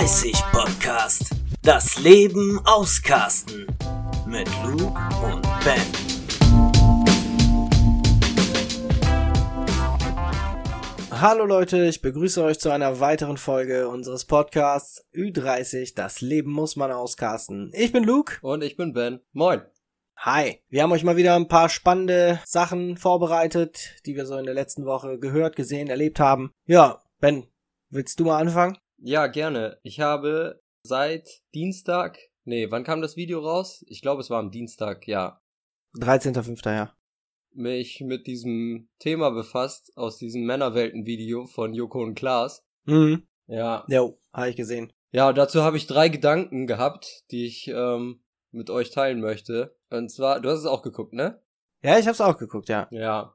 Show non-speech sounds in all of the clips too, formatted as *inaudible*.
Ü30 Podcast. Das Leben auscasten. Mit Luke und Ben. Hallo Leute, ich begrüße euch zu einer weiteren Folge unseres Podcasts Ü30. Das Leben muss man auscasten. Ich bin Luke. Und ich bin Ben. Moin. Hi. Wir haben euch mal wieder ein paar spannende Sachen vorbereitet, die wir so in der letzten Woche gehört, gesehen, erlebt haben. Ja, Ben, willst du mal anfangen? Ja, gerne. Ich habe seit Dienstag, nee, wann kam das Video raus? Ich glaube, es war am Dienstag, ja, 13.05. ja. mich mit diesem Thema befasst aus diesem Männerwelten-Video von Joko und Klaas. Mhm. Ja. Jo, habe ich gesehen. Ja, dazu habe ich drei Gedanken gehabt, die ich ähm, mit euch teilen möchte. Und zwar, du hast es auch geguckt, ne? Ja, ich hab's auch geguckt, ja. Ja.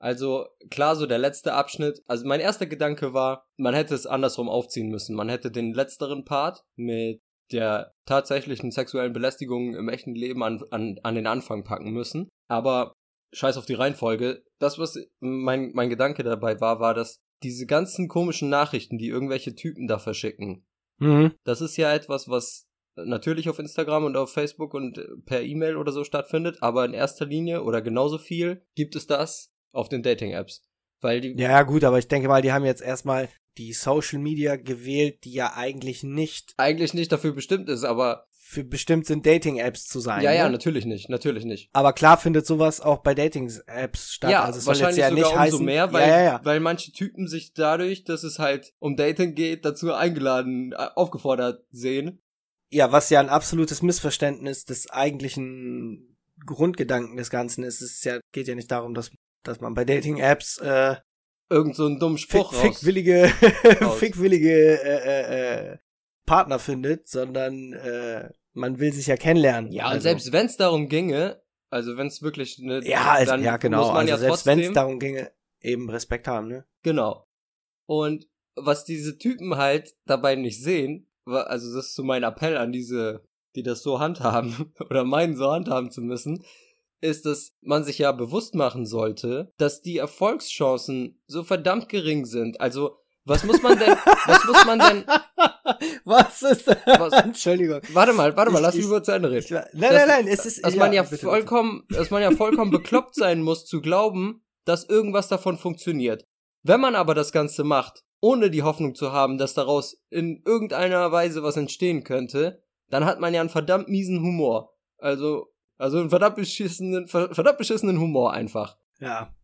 Also klar, so der letzte Abschnitt. Also mein erster Gedanke war, man hätte es andersrum aufziehen müssen. Man hätte den letzteren Part mit der tatsächlichen sexuellen Belästigung im echten Leben an, an, an den Anfang packen müssen. Aber scheiß auf die Reihenfolge. Das, was mein, mein Gedanke dabei war, war, dass diese ganzen komischen Nachrichten, die irgendwelche Typen da verschicken, Mhm. das ist ja etwas, was natürlich auf Instagram und auf Facebook und per E-Mail oder so stattfindet, aber in erster Linie oder genauso viel gibt es das auf den Dating-Apps. Weil die, Ja, gut, aber ich denke mal, die haben jetzt erstmal die Social Media gewählt, die ja eigentlich nicht eigentlich nicht dafür bestimmt ist, aber für bestimmt sind Dating-Apps zu sein. ja, ja, ne? natürlich nicht, natürlich nicht. Aber klar findet sowas auch bei Dating-Apps statt. ja, also es soll jetzt wahrscheinlich ja sogar nicht umso heißen, mehr, weil, ja, ja, ja. weil manche Typen sich dadurch, dass es halt um Dating geht, dazu eingeladen, äh, aufgefordert sehen. Ja, was ja ein absolutes Missverständnis des eigentlichen Grundgedanken des Ganzen ist. Es ist ja, geht ja nicht darum, dass, dass man bei Dating-Apps äh, Irgend so einen dummen fick, Spruch raus. fickwillige, *laughs* fickwillige äh, äh, äh, Partner findet, sondern äh, man will sich ja kennenlernen. Ja, und also, selbst wenn es darum ginge, also wenn es wirklich ne, ja, also, dann ja, genau. muss man also ja selbst wenn es darum ginge, eben Respekt haben, ne? Genau. Und was diese Typen halt dabei nicht sehen, also das ist so mein Appell an diese, die das so handhaben *laughs* oder meinen so handhaben zu müssen, ist, dass man sich ja bewusst machen sollte, dass die Erfolgschancen so verdammt gering sind. Also, was muss man denn, was muss man denn, *laughs* Was ist das? Was? Entschuldigung. warte mal, warte mal, Ich- lass ich- mich mal zu Ende reden. Ich, nein, dass- nein, nein, es ist dass man ja bitte, bitte. vollkommen, dass man ja vollkommen bekloppt sein muss zu glauben, dass irgendwas davon funktioniert. Wenn man aber das Ganze macht, ohne die Hoffnung zu haben, dass daraus in irgendeiner Weise was entstehen könnte, dann hat man ja einen verdammt miesen Humor. Also, also einen verdammt beschissenen, ver- verdammt beschissenen Humor einfach. Ja,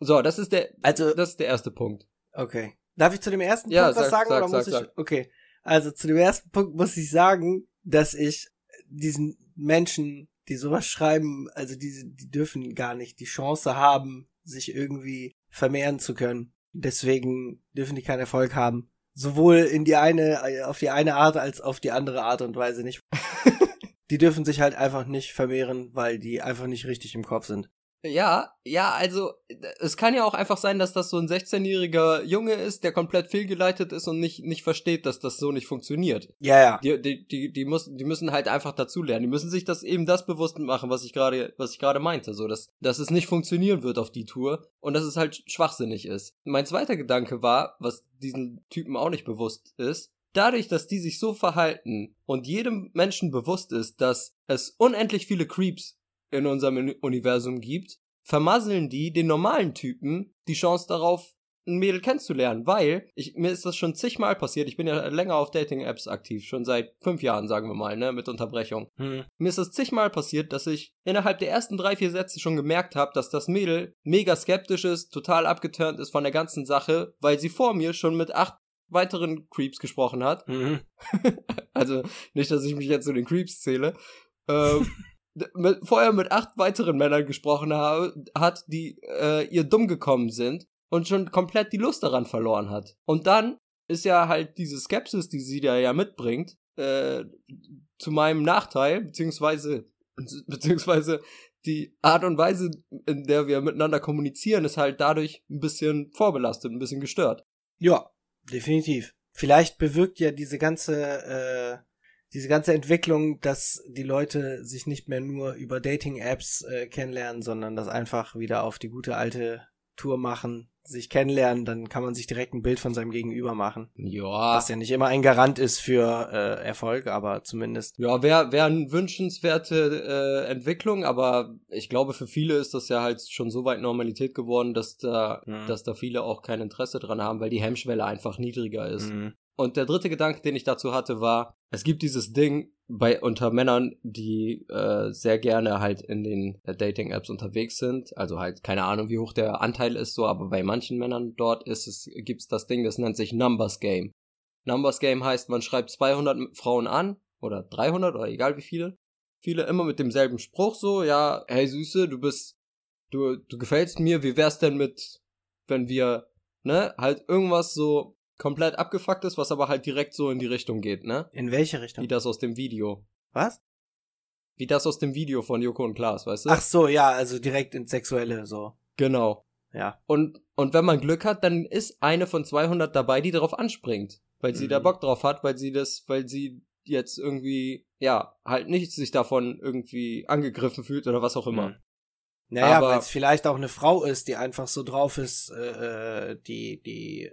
So, das ist der, also das ist der erste Punkt. Okay. Darf ich zu dem ersten Ja, Punkt was sag, sagen sag, oder muss sag, ich? sag. Okay. Also zu dem ersten Punkt muss ich sagen, dass ich diesen Menschen, die sowas schreiben, also diese, die dürfen gar nicht die Chance haben, sich irgendwie vermehren zu können. Deswegen dürfen die keinen Erfolg haben. Sowohl in die eine, auf die eine Art als auf die andere Art und Weise nicht. *laughs* die dürfen sich halt einfach nicht vermehren, weil die einfach nicht richtig im Kopf sind. Ja, ja, also es kann ja auch einfach sein, dass das so ein 16-jähriger Junge ist, der komplett fehlgeleitet ist und nicht, nicht versteht, dass das so nicht funktioniert. Ja, ja. Die, die, die, die, muss, die müssen halt einfach dazulernen. Die müssen sich das eben das bewusst machen, was ich gerade, was ich gerade meinte, so dass, dass es nicht funktionieren wird auf die Tour und dass es halt schwachsinnig ist. Mein zweiter Gedanke war, was diesen Typen auch nicht bewusst ist, dadurch, dass die sich so verhalten und jedem Menschen bewusst ist, dass es unendlich viele Creeps in unserem Uni- Universum gibt, vermasseln die den normalen Typen die Chance darauf, ein Mädel kennenzulernen, weil ich, mir ist das schon zigmal passiert. Ich bin ja länger auf Dating-Apps aktiv, schon seit fünf Jahren, sagen wir mal, ne, mit Unterbrechung. Hm. Mir ist das zigmal passiert, dass ich innerhalb der ersten drei, vier Sätze schon gemerkt habe, dass das Mädel mega skeptisch ist, total abgeturnt ist von der ganzen Sache, weil sie vor mir schon mit acht weiteren Creeps gesprochen hat. Mhm. *laughs* Also nicht, dass ich mich jetzt zu den Creeps zähle. Ähm, *laughs* mit, vorher mit acht weiteren Männern gesprochen habe, hat, die äh, ihr dumm gekommen sind und schon komplett die Lust daran verloren hat. Und dann ist ja halt diese Skepsis, die sie da ja mitbringt, äh, zu meinem Nachteil, beziehungsweise, *laughs* beziehungsweise die Art und Weise, in der wir miteinander kommunizieren, ist halt dadurch ein bisschen vorbelastet, ein bisschen gestört. Ja, definitiv. Vielleicht bewirkt ja diese ganze, äh, diese ganze Entwicklung, dass die Leute sich nicht mehr nur über Dating-Apps äh, kennenlernen, sondern das einfach wieder auf die gute alte Tour machen, sich kennenlernen, dann kann man sich direkt ein Bild von seinem Gegenüber machen. Ja. Was ja nicht immer ein Garant ist für äh, Erfolg, aber zumindest. Ja, wäre wär eine wünschenswerte äh, Entwicklung, aber ich glaube, für viele ist das ja halt schon so weit Normalität geworden, dass da, Mhm. dass da viele auch kein Interesse dran haben, weil die Hemmschwelle einfach niedriger ist. Mhm. Und der dritte Gedanke, den ich dazu hatte, war, es gibt dieses Ding bei unter Männern, die äh, sehr gerne halt in den äh, Dating-Apps unterwegs sind. Also halt keine Ahnung, wie hoch der Anteil ist, so, aber bei manchen Männern dort ist es gibt's das Ding, das nennt sich Numbers Game. Numbers Game heißt, man schreibt 200 Frauen an oder 300 oder egal wie viele. Viele immer mit demselben Spruch so, ja, hey Süße, du bist, du, du gefällst mir, wie wär's denn mit, wenn wir, ne, halt irgendwas so komplett abgefuckt ist, was aber halt direkt so in die Richtung geht, ne? In welche Wie Richtung? das aus dem Video. Was? Wie das aus dem Video von Joko und Klaas, weißt du? Ach so, ja, also direkt ins Sexuelle, so. Genau. Ja. Und, und wenn man Glück hat, dann ist eine von 200 dabei, die darauf anspringt. Weil sie Mhm. da Bock drauf hat, weil sie das, weil sie jetzt irgendwie, ja, halt nicht sich davon irgendwie angegriffen fühlt oder was auch immer. Mhm. Naja, weil es vielleicht auch eine Frau ist, die einfach so drauf ist, äh, äh, die, die,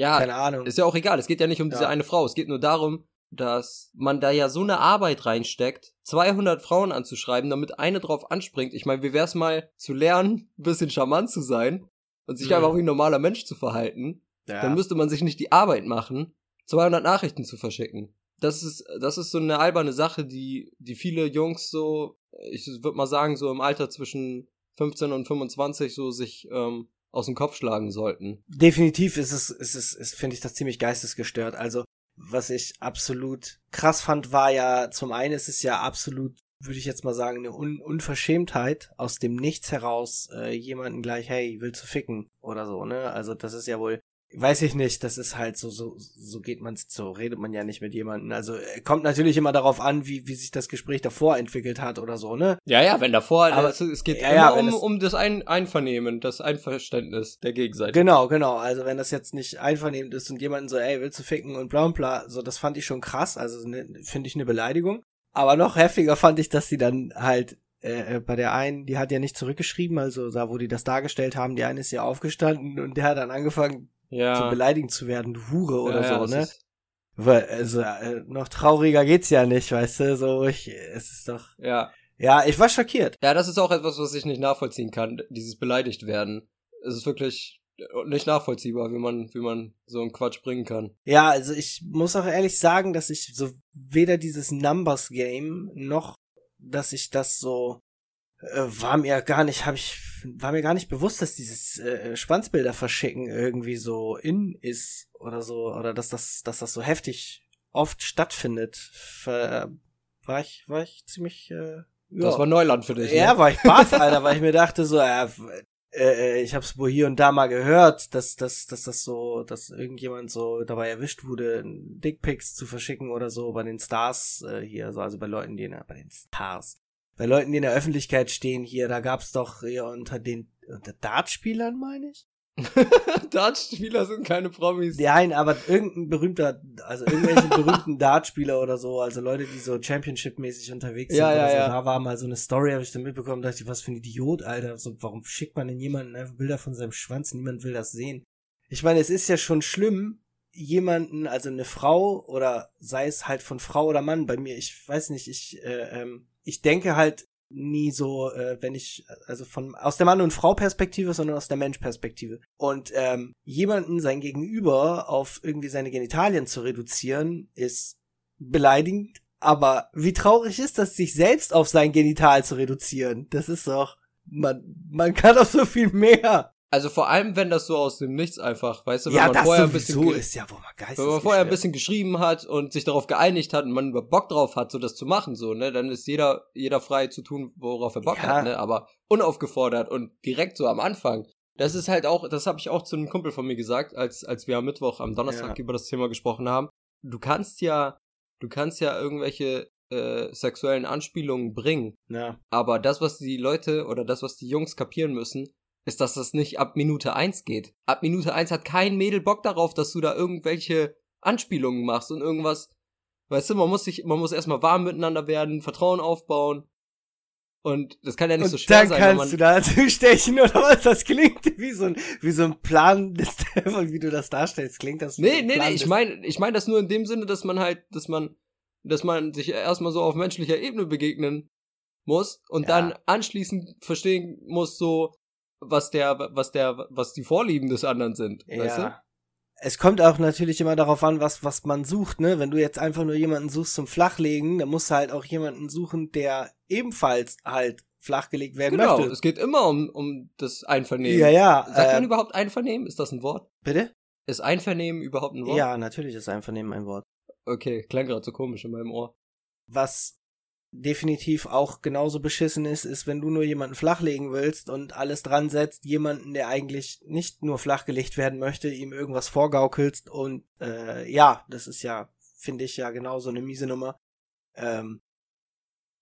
Ja, keine Ahnung. ist ja auch egal. Es geht ja nicht um diese Ja. eine Frau. Es geht nur darum, dass man da ja so eine Arbeit reinsteckt, 200 Frauen anzuschreiben, damit eine drauf anspringt. Ich meine, wie wär's mal zu lernen, ein bisschen charmant zu sein und sich Mhm. einfach wie ein normaler Mensch zu verhalten? ja. Dann müsste man sich nicht die Arbeit machen, 200 Nachrichten zu verschicken. Das ist, das ist so eine alberne Sache, die, die viele Jungs so, ich würde mal sagen, so im Alter zwischen 15 und 25 so sich ähm, aus dem Kopf schlagen sollten. Definitiv ist es, ist es, ist, finde ich das ziemlich geistesgestört. Also, was ich absolut krass fand, war ja, zum einen ist es ja absolut, würde ich jetzt mal sagen, eine Un Unverschämtheit, aus dem Nichts heraus äh, jemanden gleich, hey, willst du ficken? Oder so, ne? Also, das ist ja wohl, weiß ich nicht, das ist halt so, so, so geht man, so redet man ja nicht mit jemandem. Also, äh, kommt natürlich immer darauf an, wie, wie sich das Gespräch davor entwickelt hat oder so, ne? Ja, ja, wenn davor, Aber- es, es geht ja, immer ja, um, es- um das Ein Einvernehmen, das Einverständnis der Gegenseite. Genau, genau. Also wenn das jetzt nicht einvernehmend ist und jemanden so, ey, willst du ficken und bla und bla, so, das fand ich schon krass. Also ne, finde ich eine Beleidigung. Aber noch heftiger fand ich, dass sie dann halt äh, äh, bei der einen, die hat ja nicht zurückgeschrieben, also da, wo die das dargestellt haben, die eine ist ja aufgestanden und der hat dann angefangen zu ja. beleidigen zu werden, du Hure oder ja, ja, so, das ne? Weil, also äh, noch trauriger geht's ja nicht, weißt du, so ich, es ist doch, ja. ja, ich war schockiert. Ja, das ist auch etwas, was ich nicht nachvollziehen kann, dieses beleidigt werden. Es ist wirklich nicht nachvollziehbar, wie man, wie man so einen Quatsch bringen kann. Ja, also ich muss auch ehrlich sagen, dass ich so weder dieses Numbers Game noch, dass ich das so war mir gar nicht, habe ich war mir gar nicht bewusst, dass dieses äh, Schwanzbilder verschicken irgendwie so in ist oder so oder dass das, dass das so heftig oft stattfindet. Ver, war ich, war ich ziemlich. Äh, Das ja. war Neuland für dich. Ja, ne? war ich baff, *laughs* Alter, weil ich mir dachte so, äh, äh, ich hab's wohl hier und da mal gehört, dass, dass, dass das so, dass irgendjemand so dabei erwischt wurde, Dickpics zu verschicken oder so bei den Stars äh, hier, so, also bei Leuten, die in der, bei den Stars, bei Leuten, die in der Öffentlichkeit stehen hier, da gab's doch hier unter den, unter Dartspielern, meine ich? *laughs* Dartspieler sind keine Promis. Nein, aber irgendein berühmter, also irgendwelche *laughs* berühmten Dartspieler oder so, also Leute, die so Championship-mäßig unterwegs sind Ja, oder ja, so. ja. Da war mal so eine Story, habe ich dann mitbekommen, dachte ich, was für ein Idiot, Alter. So, warum schickt man denn jemanden einfach Bilder von seinem Schwanz? Niemand will das sehen. Ich meine, es ist ja schon schlimm, jemanden, also eine Frau oder sei es halt von Frau oder Mann, bei mir, ich weiß nicht, ich, äh, ähm, ich denke halt nie so, äh, wenn ich, also von aus der Mann- und Frau-Perspektive, sondern aus der Mensch-Perspektive. Und ähm, jemanden sein Gegenüber auf irgendwie seine Genitalien zu reduzieren, ist beleidigend. Aber wie traurig ist das, sich selbst auf sein Genital zu reduzieren? Das ist doch, man, man kann doch so viel mehr. Also vor allem, wenn das so aus dem Nichts einfach, weißt du, wenn ja, man vorher ein bisschen ja wenn man vorher ein bisschen geschrieben hat und sich darauf geeinigt hat und man über Bock drauf hat, so das zu machen, so, ne, dann ist jeder, jeder frei zu tun, worauf er Bock Ja. hat, ne, aber unaufgefordert und direkt so am Anfang. Das ist halt auch, das habe ich auch zu einem Kumpel von mir gesagt, als, als wir am Mittwoch, am Donnerstag Ja. über das Thema gesprochen haben. Du kannst ja, du kannst ja irgendwelche äh, sexuellen Anspielungen bringen, Ja, aber das, was die Leute oder das, was die Jungs kapieren müssen, ist, dass das nicht ab Minute eins geht. Ab Minute eins hat kein Mädel Bock darauf, dass du da irgendwelche Anspielungen machst und irgendwas. Weißt du, man muss sich, man muss erstmal warm miteinander werden, Vertrauen aufbauen. Und das kann ja nicht Und so schwer dann sein, wenn kannst du da *laughs* zustechen oder was? Das klingt wie so ein, wie so ein Plan, *laughs* wie du das darstellst. Klingt das Nee, nee, Plan nee, ich des- meine, ich meine das nur in dem Sinne, dass man halt, dass man, dass man sich erstmal so auf menschlicher Ebene begegnen muss und Ja. dann anschließend verstehen muss, so, was der, was der, was die Vorlieben des anderen sind, weißt du? Ja. Es kommt auch natürlich immer darauf an, was, was man sucht, ne? Wenn du jetzt einfach nur jemanden suchst zum Flachlegen, dann musst du halt auch jemanden suchen, der ebenfalls halt flachgelegt werden Genau, möchte. es geht immer um, um das Einvernehmen. Ja, ja. Sagt man äh, überhaupt Einvernehmen? Ist das ein Wort? bitte? Ist Einvernehmen überhaupt ein Wort? Ja, natürlich ist Einvernehmen ein Wort. Okay, klang gerade so komisch in meinem Ohr. Was definitiv auch genauso beschissen ist, ist, wenn du nur jemanden flachlegen willst und alles dran setzt, jemanden, der eigentlich nicht nur flachgelegt werden möchte, ihm irgendwas vorgaukelst und äh, ja, das ist ja, finde ich ja genauso eine miese Nummer. Ähm,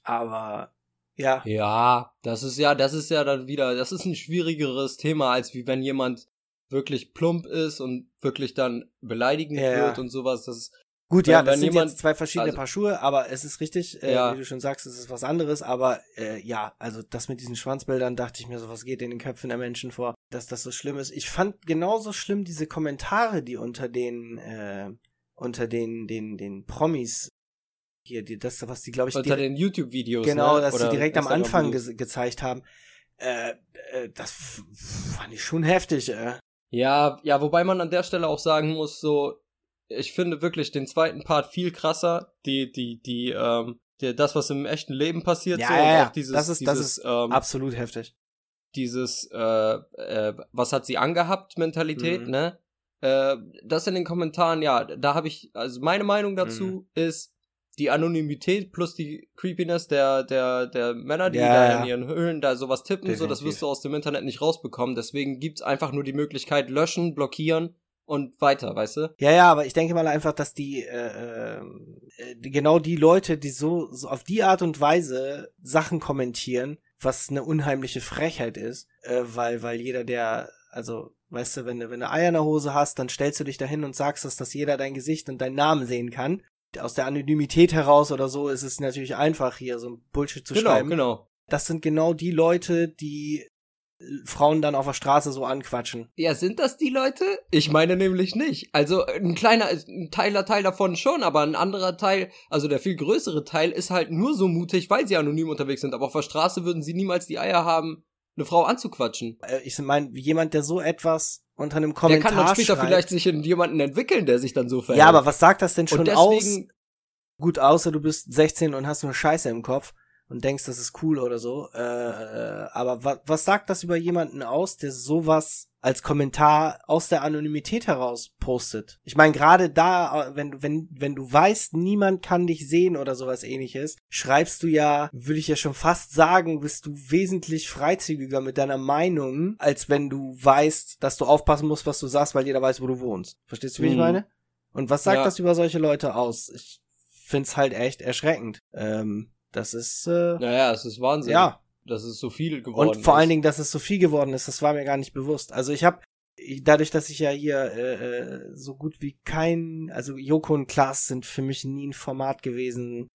aber ja, Ja, das ist ja, das ist ja dann wieder, das ist ein schwierigeres Thema, als wie wenn jemand wirklich plump ist und wirklich dann beleidigend Ja, wird und sowas. Das ist, Gut, ja, das sind jemand- jetzt zwei verschiedene also- Paar Schuhe, aber es ist richtig, äh, Ja. wie du schon sagst, es ist was anderes, aber äh, ja, also das mit diesen Schwanzbildern dachte ich mir so, was geht in den Köpfen der Menschen vor, dass das so schlimm ist. Ich fand genauso schlimm diese Kommentare, die unter den, äh, unter den, den, den Promis hier, die, das, was die, glaube ich, unter den YouTube-Videos. genau, ne? dass sie Oder direkt am Anfang ge gezeigt haben, äh, äh, das fand ich schon heftig, äh. Ja, ja, wobei man an der Stelle auch sagen muss, so, ich finde wirklich den zweiten Part viel krasser. Die, die, die, ähm, die, das, was im echten Leben passiert, Ja, so, ja, ja. dieses, Das ist- das dieses, ist ähm, Absolut heftig. dieses, äh, äh, was hat sie angehabt, Mentalität, Mhm. ne? Äh, das in den Kommentaren, ja, da habe ich, also meine Meinung dazu Mhm. ist, die Anonymität plus die Creepiness der, der, der Männer, die Ja, da ja. in ihren Höhlen da sowas tippen, so, das Definitiv. wirst du aus dem Internet nicht rausbekommen. Deswegen gibt's einfach nur die Möglichkeit, löschen, blockieren und weiter, weißt du? Ja, ja, aber ich denke mal einfach, dass die, äh, äh, die- genau die Leute, die so, so auf die Art und Weise Sachen kommentieren, was eine unheimliche Frechheit ist, äh, weil, weil jeder, der, also, weißt du, wenn du, wenn du Eier in der Hose hast, dann stellst du dich dahin und sagst das, dass jeder dein Gesicht und deinen Namen sehen kann. Aus der Anonymität heraus oder so ist es natürlich einfach, hier so ein Bullshit zu genau, schreiben. genau. Das sind genau die Leute, die äh, Frauen dann auf der Straße so anquatschen. Ja, sind das die Leute? Ich meine nämlich nicht. Also ein kleiner, ein Teiler Teil davon schon, aber ein anderer Teil, also der viel größere Teil, ist halt nur so mutig, weil sie anonym unterwegs sind. Aber auf der Straße würden sie niemals die Eier haben, eine Frau anzuquatschen. Äh, Ich meine, jemand, der so etwas unter einem Der Kommentar kann dann später schreibt, vielleicht sich in jemanden entwickeln, der sich dann so verhält. Ja, aber was sagt das denn schon aus? Gut, außer du bist 16 und hast nur Scheiße im Kopf und denkst, das ist cool oder so. Äh, äh, aber wa was sagt das über jemanden aus, der sowas als Kommentar aus der Anonymität heraus postet? Ich meine, gerade da, äh, wenn, wenn, wenn du weißt, niemand kann dich sehen oder sowas ähnliches, schreibst du ja, würde ich ja schon fast sagen, bist du wesentlich freizügiger mit deiner Meinung, als wenn du weißt, dass du aufpassen musst, was du sagst, weil jeder weiß, wo du wohnst. Verstehst du, wie ich Mhm. meine? Und was sagt Ja. das über solche Leute aus? Ich find's halt echt erschreckend. Ähm, das ist, äh, naja, es ist Wahnsinn. ja. Dass es so viel geworden Und vor ist. allen Dingen, dass es so viel geworden ist, das war mir gar nicht bewusst. Also ich habe dadurch, dass ich ja hier äh, äh, so gut wie kein, also Joko und Klaas sind für mich nie ein Format gewesen,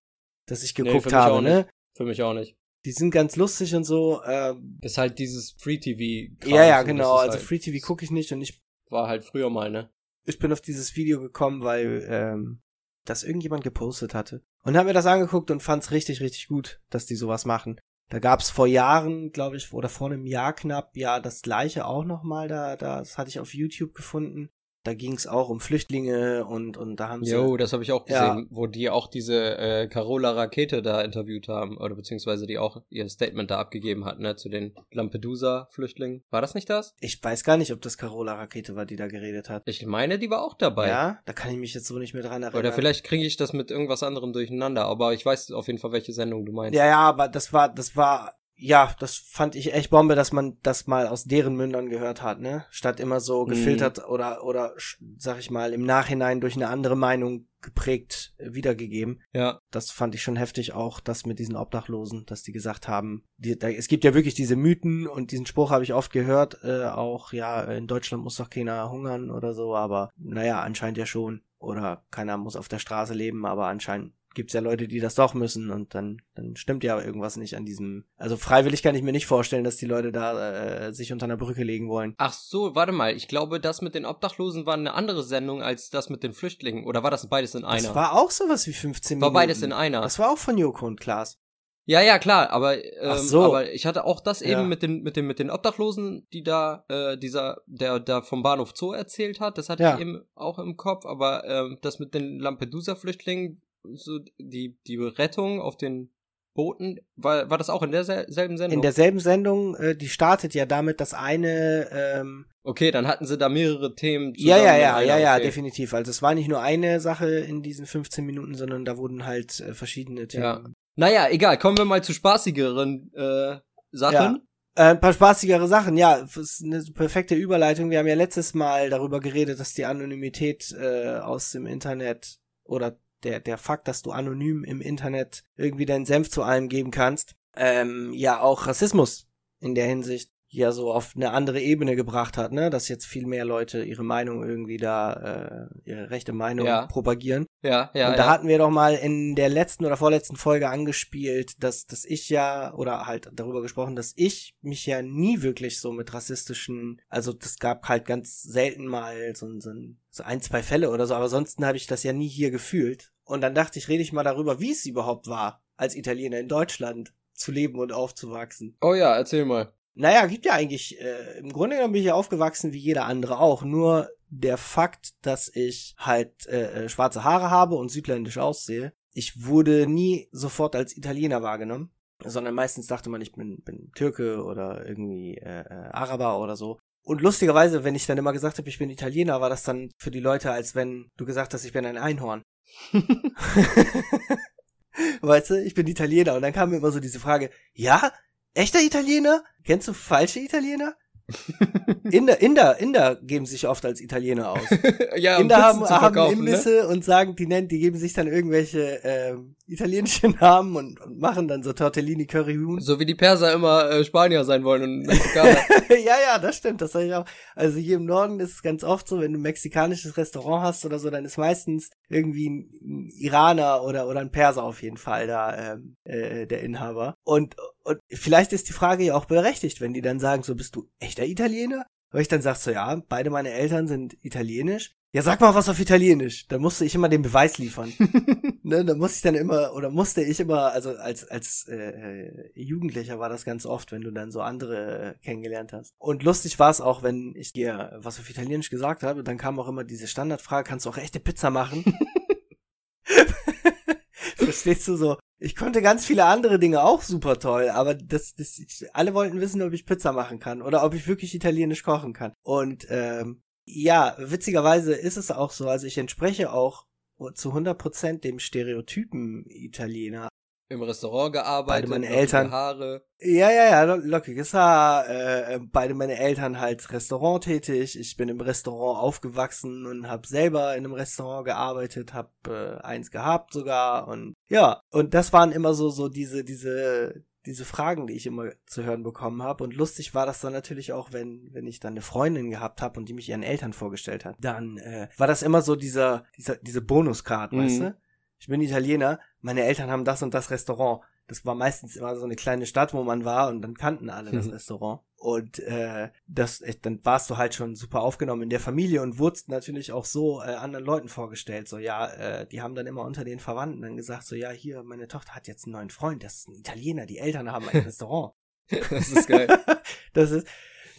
das ich Nee, geguckt für mich habe, ne? Für mich auch nicht. Die sind ganz lustig und so. Äh, Ist halt dieses Free-TV. ja, ja, so, genau. ist Also halt, Free TV gucke ich nicht und ich War halt früher mal, ne? ich bin auf dieses Video gekommen, weil ähm, das irgendjemand gepostet hatte. Und habe mir das angeguckt und fand's richtig, richtig gut, dass die sowas machen. Da gab's vor Jahren, glaube ich, oder vor einem Jahr knapp, ja, das gleiche auch nochmal, da, das hatte ich auf YouTube gefunden. Da ging's auch um Flüchtlinge und, und da haben sie. Jo, das habe ich auch Ja. gesehen, wo die auch diese äh, Carola Rakete da interviewt haben, oder beziehungsweise die auch ihr Statement da abgegeben hat, ne, zu den Lampedusa-Flüchtlingen. War das nicht das? Ich weiß gar nicht, ob das Carola Rakete war, die da geredet hat. Ich meine, die war auch dabei. Ja, da kann ich mich jetzt so nicht mehr dran erinnern. Oder vielleicht kriege ich das mit irgendwas anderem durcheinander, aber ich weiß auf jeden Fall, welche Sendung du meinst. Ja, ja, aber das war, das war, ja, das fand ich echt Bombe, dass man das mal aus deren Mündern gehört hat, ne? Statt immer so Mhm. gefiltert oder, oder, sch- sag ich mal, im Nachhinein durch eine andere Meinung geprägt äh, wiedergegeben. ja. Das fand ich schon heftig auch, das mit diesen Obdachlosen, dass die gesagt haben, die, da, es gibt ja wirklich diese Mythen und diesen Spruch habe ich oft gehört, äh, auch, ja, in Deutschland muss doch keiner hungern oder so, aber naja, anscheinend ja schon. Oder keiner muss auf der Straße leben, aber anscheinend gibt's ja Leute, die das doch müssen und dann, dann stimmt ja irgendwas nicht an diesem. Also freiwillig kann ich mir nicht vorstellen, dass die Leute da äh, sich unter einer Brücke legen wollen. Ach so, warte mal. Ich glaube, das mit den Obdachlosen war eine andere Sendung als das mit den Flüchtlingen. Oder war das beides in einer? Das war auch sowas wie 15 war Minuten. beides in einer. Das war auch von Joko und Klaas. Ja, ja, klar, aber, ähm, so. aber ich hatte auch das eben Ja. mit den, mit den, mit den Obdachlosen, die da, äh, dieser, der da vom Bahnhof Zoo erzählt hat, das hatte Ja. ich eben auch im Kopf, aber ähm, das mit den Lampedusa-Flüchtlingen, so die, die Rettung auf den Booten, war, war das auch in derselben Sendung? In derselben Sendung, äh, die startet ja damit, dass eine ähm, okay, dann hatten sie da mehrere Themen Ja, zusammen ja, in ja, einer, ja, ja, okay. definitiv. Also es war nicht nur eine Sache in diesen 15 Minuten, sondern da wurden halt äh, verschiedene Themen. Ja. Naja, egal, kommen wir mal zu spaßigeren äh, Sachen. Ja. Äh, ein paar spaßigere Sachen, ja, das ist eine perfekte Überleitung. Wir haben ja letztes Mal darüber geredet, dass die Anonymität äh, aus dem Internet oder der, der Fakt, dass du anonym im Internet irgendwie deinen Senf zu allem geben kannst, ähm, ja auch Rassismus in der Hinsicht ja so auf eine andere Ebene gebracht hat, ne? Dass jetzt viel mehr Leute ihre Meinung irgendwie da, äh, ihre rechte Meinung Ja. propagieren. Ja, ja, und da ja. hatten wir doch mal in der letzten oder vorletzten Folge angespielt, dass, dass ich ja, oder halt darüber gesprochen, dass ich mich ja nie wirklich so mit rassistischen, also das gab halt ganz selten mal so, ein- so, ein, so ein, zwei Fälle oder so, aber ansonsten habe ich das ja nie hier gefühlt. Und dann dachte ich, rede ich mal darüber, wie es überhaupt war, als Italiener in Deutschland zu leben und aufzuwachsen. oh ja, erzähl mal. Naja, gibt ja eigentlich, äh, im Grunde genommen bin ich ja aufgewachsen wie jeder andere auch. Nur der Fakt, dass ich halt äh, äh, schwarze Haare habe und südländisch aussehe, ich wurde nie sofort als Italiener wahrgenommen, sondern meistens dachte man, ich bin, bin Türke oder irgendwie äh, äh, Araber oder so. Und lustigerweise, wenn ich dann immer gesagt habe, ich bin Italiener, war das dann für die Leute, als wenn du gesagt hast, ich bin ein Einhorn. *laughs* weißt du, ich bin Italiener. Und dann kam mir immer so diese Frage, ja, echter Italiener? Kennst du falsche Italiener? *laughs* Inder, Inder, Inder geben sich oft als Italiener aus. *laughs* ja, um Inder Pizzen haben, haben ne? Imbisse und sagen, die nennen, die geben sich dann irgendwelche ähm, italienische *laughs* Namen und, und machen dann so Tortellini Curryhuhn. So wie die Perser immer äh, Spanier sein wollen und Mexikaner. *laughs* ja, ja, das stimmt, das sag ich auch. Also hier im Norden ist es ganz oft so, wenn du ein mexikanisches Restaurant hast oder so, dann ist meistens irgendwie ein, ein Iraner oder, oder ein Perser auf jeden Fall da ähm, äh, der Inhaber. Und, und vielleicht ist die Frage ja auch berechtigt, wenn die dann sagen, so bist du echter Italiener? Weil ich dann sag so, ja, beide meine Eltern sind italienisch. Ja, sag mal was auf Italienisch. Da musste ich immer den Beweis liefern. *laughs* ne, da musste ich dann immer, oder musste ich immer, also als, als äh, äh, Jugendlicher war das ganz oft, wenn du dann so andere äh, kennengelernt hast. Und lustig war es auch, wenn ich dir was auf Italienisch gesagt habe, dann kam auch immer diese Standardfrage, kannst du auch echte Pizza machen? *laughs* *laughs* Verstehst du so? Ich konnte ganz viele andere Dinge auch super toll, aber das, das, ich, alle wollten wissen, ob ich Pizza machen kann oder ob ich wirklich italienisch kochen kann. Und ähm, ja, witzigerweise ist es auch so, also ich entspreche auch zu 100% dem Stereotypen Italiener. Im Restaurant gearbeitet, Beide meine Eltern. Haare. Ja, ja, ja, lo- lockiges Haar, äh, äh, beide meine Eltern halt Restaurant tätig. Ich bin im Restaurant aufgewachsen und habe selber in einem Restaurant gearbeitet, habe äh, eins gehabt sogar und ja, und das waren immer so so diese diese diese Fragen, die ich immer zu hören bekommen habe und lustig war das dann natürlich auch, wenn wenn ich dann eine Freundin gehabt habe und die mich ihren Eltern vorgestellt hat. Dann äh, war das immer so dieser dieser diese Bonuscard, Mhm. weißt du? Ich bin Italiener, meine Eltern haben das und das Restaurant. Das war meistens immer so eine kleine Stadt, wo man war und dann kannten alle das Mhm. Restaurant. Und äh, das, äh, dann warst du halt schon super aufgenommen in der Familie und wurdest natürlich auch so äh, anderen Leuten vorgestellt. So, ja, äh, die haben dann immer unter den Verwandten dann gesagt, so, ja, hier, meine Tochter hat jetzt einen neuen Freund, das ist ein Italiener, die Eltern haben ein *laughs* Restaurant. Das ist geil. *laughs* das ist,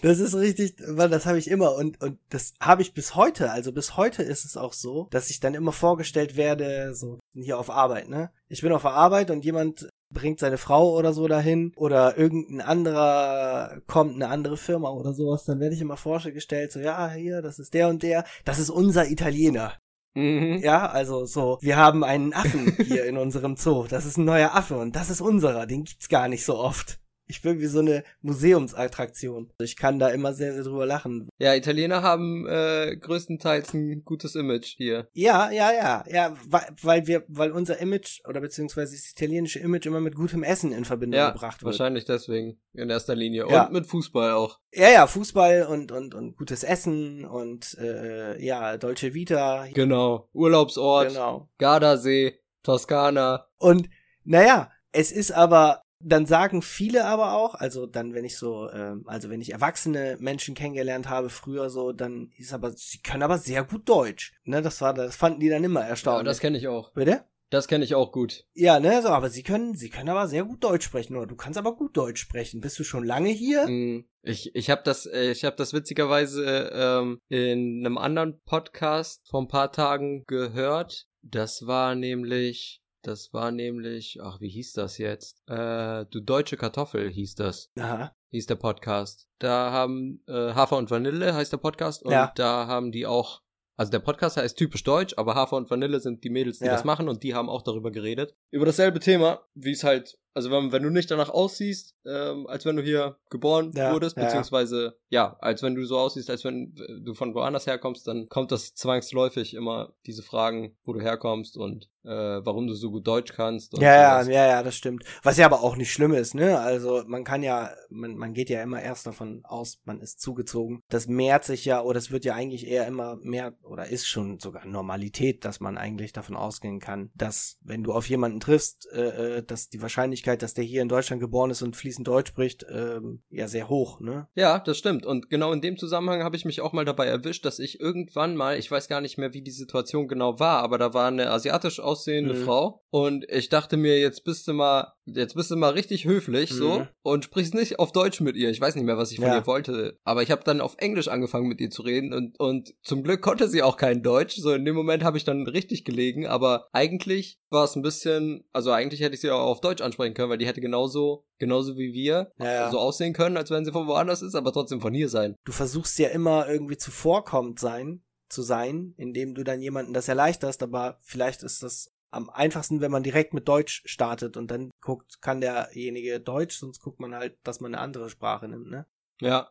das ist richtig, weil das habe ich immer und und das habe ich bis heute. Also bis heute ist es auch so, dass ich dann immer vorgestellt werde, so hier auf Arbeit, ne? Ich bin auf der Arbeit und jemand bringt seine Frau oder so dahin oder irgendein anderer kommt eine andere Firma oder sowas, dann werde ich immer vorgestellt, so ja, hier, das ist der und der, das ist unser Italiener. Mhm. Ja, also so, wir haben einen Affen hier in unserem Zoo. Das ist ein neuer Affe und das ist unserer. Den gibt's gar nicht so oft. Ich bin wie so eine Museumsattraktion. Ich kann da immer sehr, sehr drüber lachen. Ja, Italiener haben äh, größtenteils ein gutes Image hier. Ja, ja, ja, ja, weil, weil wir, weil unser Image oder beziehungsweise das italienische Image immer mit gutem Essen in Verbindung Ja, gebracht wird. wahrscheinlich deswegen in erster Linie. Ja. Und mit Fußball auch. Ja, ja, Fußball und und und gutes Essen und äh, ja, Dolce Vita. Genau. Urlaubsort, Genau. Gardasee. Toskana. Und naja, es ist aber, dann sagen viele aber auch, also dann, wenn ich so, ähm, also wenn ich erwachsene Menschen kennengelernt habe früher so, dann ist aber, sie können aber sehr gut Deutsch. Ne, das war, das fanden die dann immer Ja, erstaunlich. das kenne ich auch. Bitte? Das kenne ich auch gut. Ja, ne, so, aber sie können, sie können aber sehr gut Deutsch sprechen, oder du kannst aber gut Deutsch sprechen. Bist du schon lange hier? Mm, Ich, ich habe das, äh, ich habe das witzigerweise ähm, in einem anderen Podcast vor ein paar Tagen gehört. Das war nämlich, das war nämlich, ach, wie hieß das jetzt? Äh, du deutsche Kartoffel hieß das. Aha. hieß der Podcast. Da haben äh, Hafer und Vanille heißt der Podcast und Ja. da haben die auch, also der Podcast heißt typisch deutsch, aber Hafer und Vanille sind die Mädels, die Ja. das machen und die haben auch darüber geredet. Über dasselbe Thema, wie es halt, also wenn, wenn du nicht danach aussiehst, ähm, als wenn du hier geboren Ja, wurdest, ja, ja. beziehungsweise ja, als wenn du so aussiehst, als wenn du von woanders herkommst, dann kommt das zwangsläufig immer diese Fragen, wo du herkommst und äh, warum du so gut Deutsch kannst. Ja, ja, sowas. ja, ja, das stimmt. Was ja aber auch nicht schlimm ist, ne? Also man kann ja, man, man geht ja immer erst davon aus, man ist zugezogen. Das mehrt sich ja, oder es wird ja eigentlich eher immer mehr, oder ist schon sogar Normalität, dass man eigentlich davon ausgehen kann, dass wenn du auf jemanden triffst, äh, äh, dass die Wahrscheinlichkeit, dass der hier in Deutschland geboren ist und fließend Deutsch spricht, ähm, ja sehr hoch, ne? Ja, das stimmt. Und genau in dem Zusammenhang habe ich mich auch mal dabei erwischt, dass ich irgendwann mal, ich weiß gar nicht mehr, wie die Situation genau war, aber da war eine asiatisch aussehende Mhm. Frau und ich dachte mir, jetzt bist du mal, jetzt bist du mal richtig höflich so Mhm. und sprichst nicht auf Deutsch mit ihr. Ich weiß nicht mehr, was ich von Ja. ihr wollte, aber ich habe dann auf Englisch angefangen mit ihr zu reden und und zum Glück konnte sie auch kein Deutsch. So in dem Moment habe ich dann richtig gelegen, aber eigentlich war es ein bisschen, also eigentlich hätte ich sie auch auf Deutsch ansprechen können, weil die hätte genauso genauso wie wir Ja, ja. so aussehen können, als wenn sie von woanders ist, aber trotzdem von hier sein. Du versuchst ja immer irgendwie zuvorkommend sein, zu sein, indem du dann jemanden das erleichterst, aber vielleicht ist das am einfachsten, wenn man direkt mit Deutsch startet und dann guckt, kann derjenige Deutsch, sonst guckt man halt, dass man eine andere Sprache nimmt, ne? Ja.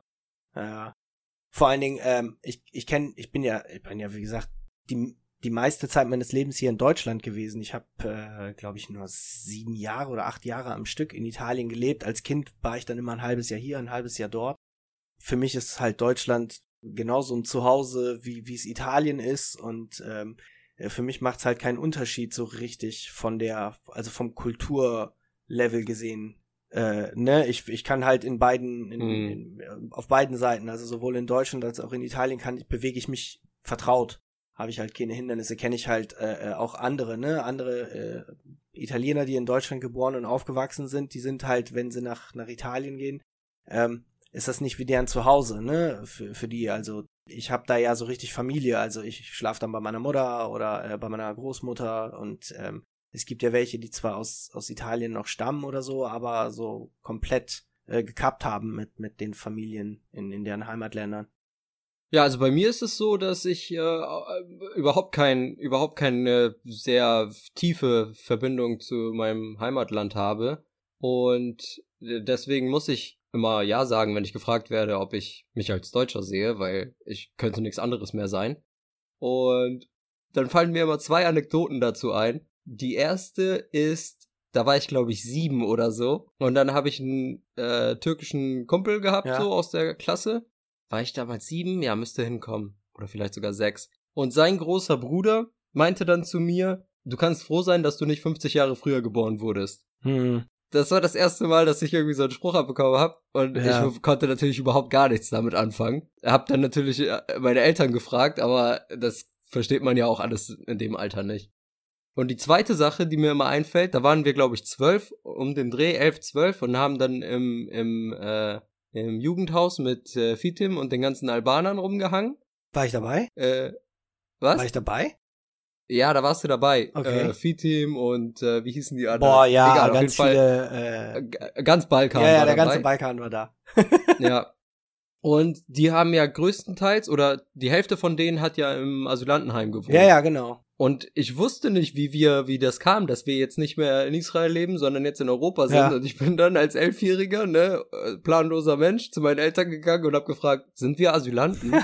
Ja. Vor allen Dingen, ähm, ich, ich kenne, ich bin ja, ich bin ja, wie gesagt, die, die meiste Zeit meines Lebens hier in Deutschland gewesen. Ich habe, äh, glaube ich, nur sieben Jahre oder acht Jahre am Stück in Italien gelebt. Als Kind war ich dann immer ein halbes Jahr hier, ein halbes Jahr dort. Für mich ist halt Deutschland genauso ein Zuhause, wie wie es Italien ist. Und ähm, äh, für mich macht's halt keinen Unterschied so richtig von der, also vom Kulturlevel gesehen. Äh, ne, ich, ich kann halt in beiden, in, Mhm. in, auf beiden Seiten, also sowohl in Deutschland als auch in Italien kann ich, bewege ich mich vertraut. Habe ich halt keine Hindernisse, kenne ich halt äh, äh, auch andere, ne? Andere äh, Italiener, die in Deutschland geboren und aufgewachsen sind, die sind halt, wenn sie nach, nach Italien gehen, ähm, ist das nicht wie deren Zuhause, ne? Für, für die, also ich habe da ja so richtig Familie, also ich schlafe dann bei meiner Mutter oder äh, bei meiner Großmutter und ähm, es gibt ja welche, die zwar aus, aus Italien noch stammen oder so, aber so komplett äh, gekappt haben mit, mit den Familien in, in deren Heimatländern. Ja, also bei mir ist es so, dass ich äh, überhaupt kein, überhaupt keine sehr tiefe Verbindung zu meinem Heimatland habe. Und deswegen muss ich immer Ja sagen, wenn ich gefragt werde, ob ich mich als Deutscher sehe, weil ich könnte nichts anderes mehr sein. Und dann fallen mir immer zwei Anekdoten dazu ein. Die erste ist, da war ich glaube ich sieben oder so. Und dann habe ich einen äh, türkischen Kumpel gehabt, Ja. so aus der Klasse. War ich damals sieben? Ja, müsste hinkommen. Oder vielleicht sogar sechs. Und sein großer Bruder meinte dann zu mir, du kannst froh sein, dass du nicht 50 Jahre früher geboren wurdest. Hm. Das war das erste Mal, dass ich irgendwie so einen Spruch abbekommen habe und Ja. ich konnte natürlich überhaupt gar nichts damit anfangen. Hab dann natürlich äh, meine Eltern gefragt, aber das versteht man ja auch alles in dem Alter nicht. Und die zweite Sache, die mir immer einfällt, da waren wir glaube ich zwölf, um den Dreh elf, zwölf und haben dann im im äh, im Jugendhaus mit äh, Fitim und den ganzen Albanern rumgehangen. War ich dabei? Äh, was? War ich dabei? ja, da warst du dabei. Okay. Äh, Fitim und äh, wie hießen die anderen? Boah, ja, Egal, ganz viele, äh, ganz Balkan. ja, ja, der dabei. ganze Balkan war da. *laughs* Ja. Und die haben ja größtenteils oder die Hälfte von denen hat ja im Asylantenheim gewohnt. Ja, ja, genau. Und ich wusste nicht, wie wir, wie das kam, dass wir jetzt nicht mehr in Israel leben, sondern jetzt in Europa sind. Ja. Und ich bin dann als Elfjähriger, ne, äh, planloser Mensch, zu meinen Eltern gegangen und hab gefragt, sind wir Asylanten? *laughs*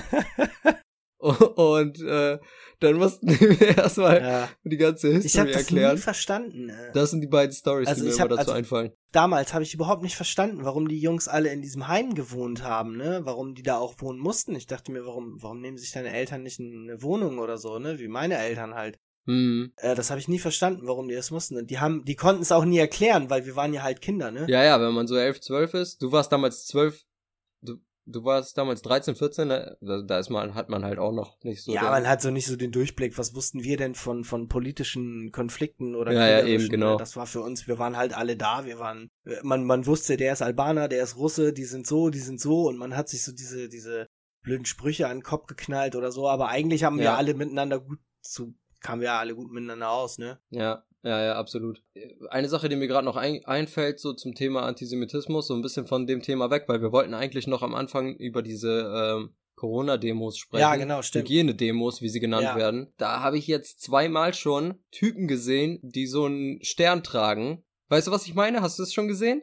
*laughs* und äh, dann mussten mir erstmal Ja. die ganze Ich History habe das erklären. nie verstanden. Äh. Das sind die beiden Stories, Also die mir ich immer hab- dazu also- einfallen. Damals habe ich überhaupt nicht verstanden, warum die Jungs alle in diesem Heim gewohnt haben, ne? Warum die da auch wohnen mussten. Ich dachte mir, warum, warum nehmen sich deine Eltern nicht eine Wohnung oder so, ne? Wie meine Eltern halt. Hm. Äh, das habe ich nie verstanden, warum die das mussten. Und die haben, die konnten es auch nie erklären, weil wir waren ja halt Kinder, ne? Ja, ja, wenn man so 11, 12 ist. Du warst damals 12, du, warst damals 13, 14, ne? da, da ist man, hat man halt auch noch nicht so. ja, den- man hat so nicht so den Durchblick. Was wussten wir denn von, von politischen Konflikten oder Ja, ja, eben, genau. Das war für uns, wir waren halt alle da, wir waren, man, man wusste, der ist Albaner, der ist Russe, die sind so, die sind so und man hat sich so diese, diese blöden Sprüche an den Kopf geknallt oder so, aber eigentlich haben wir Ja. alle miteinander gut zu, kamen wir alle gut miteinander aus, ne? Ja, ja, ja, absolut. Eine Sache, die mir gerade noch ein, einfällt, so zum Thema Antisemitismus, so ein bisschen von dem Thema weg, weil wir wollten eigentlich noch am Anfang über diese ähm, Corona-Demos sprechen. Ja, genau, stimmt. Hygienedemos, wie sie genannt Ja. werden. Da habe ich jetzt zweimal schon Typen gesehen, die so einen Stern tragen. Weißt du, was ich meine? Hast du es schon gesehen?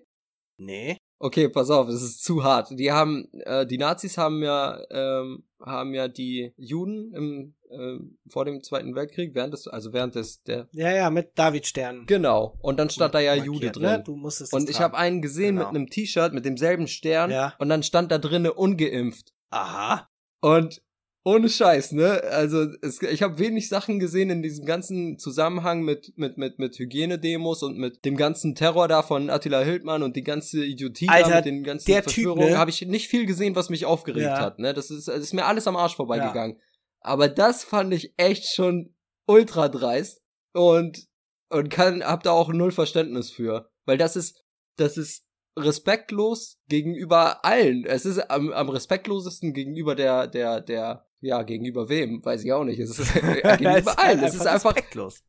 Nee. Okay, pass auf, es ist zu hart. Die haben, äh, die Nazis haben ja, ähm, haben ja die Juden im, ähm, vor dem Zweiten Weltkrieg, während des, also während des, der, Ja, ja, mit Davidstern. genau. Und dann stand da ja markiert, Jude Ne? drin. Du musstest Und ich habe einen gesehen Genau. mit einem T-Shirt mit demselben Stern Ja. und dann stand da drinne ungeimpft. Aha. Und ohne Scheiß, ne? Also es, ich habe wenig Sachen gesehen in diesem ganzen Zusammenhang mit mit mit mit Hygienedemos und mit dem ganzen Terror da von Attila Hildmann und die ganze Idiotie Alter, da mit den ganzen der Verschwörungen ne? habe ich nicht viel gesehen, was mich aufgeregt Ja. hat, ne? Das ist das ist mir alles am Arsch vorbeigegangen. Aber das fand ich echt schon ultra dreist und und kann hab da auch null Verständnis für, weil das ist das ist respektlos gegenüber allen. Es ist am, am respektlosesten gegenüber der, der, der, ja, gegenüber wem? Weiß ich auch nicht. Es ist Es *laughs* gegenüber allen. Es ist einfach, respektlos.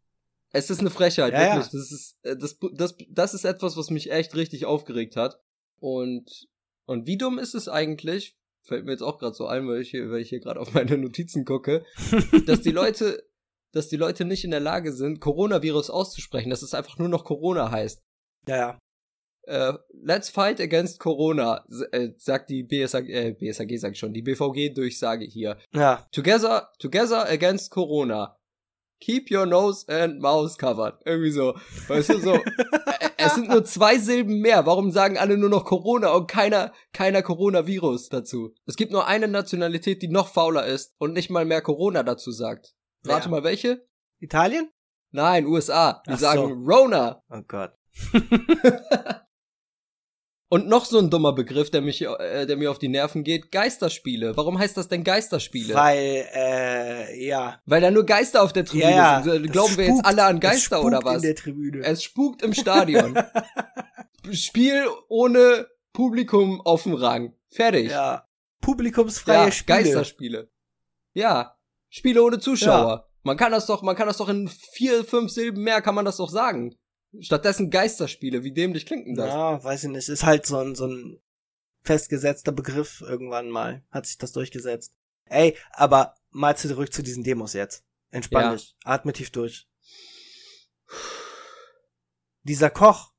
es ist eine Frechheit, Ja, wirklich. Das ist, äh, das, das, das ist etwas, was mich echt richtig aufgeregt hat. Und, und wie dumm ist es eigentlich? Fällt mir jetzt auch gerade so ein, weil ich hier, weil ich hier gerade auf meine Notizen gucke, *laughs* dass die Leute, dass die Leute nicht in der Lage sind, Coronavirus auszusprechen, dass es einfach nur noch Corona heißt Ja, ja. äh, let's fight against Corona, äh, sagt die BSAG, äh, BSAG sag ich schon, die BVG-Durchsage hier. Ja. Together, together against Corona. Keep your nose and mouth covered. Irgendwie so. Weißt du, so. es sind nur zwei Silben mehr. Warum sagen alle nur noch Corona und keiner, keiner Coronavirus dazu? Es gibt nur eine Nationalität, die noch fauler ist und nicht mal mehr Corona dazu sagt. Rate Wer? mal welche? Italien? Nein, USA. Die Ach sagen Rona. Oh Gott. *laughs* Und noch so ein dummer Begriff, der mich, äh, der mir auf die Nerven geht, Geisterspiele. Warum heißt das denn Geisterspiele? Weil, äh, ja. Weil da nur Geister auf der Tribüne ja, ja. sind. Glauben wir jetzt spukt. alle an Geister spukt oder was? in der Tribüne. Es spukt im Stadion. *laughs* Spiel ohne Publikum auf dem Rang. Fertig. ja. Publikumsfreie Ja, Spiele. Geisterspiele. Ja. Spiele ohne Zuschauer. Man kann das doch, man kann das doch in vier, fünf Silben mehr kann man das doch sagen. Stattdessen Geisterspiele. Wie dämlich klingt denn das? Ja, weiß ich nicht. Ist halt so ein, so ein festgesetzter Begriff irgendwann mal. Hat sich das durchgesetzt. Ey, aber mal zurück zu diesen Demos jetzt. Entspann Ja. dich. Atme tief durch. Dieser Koch.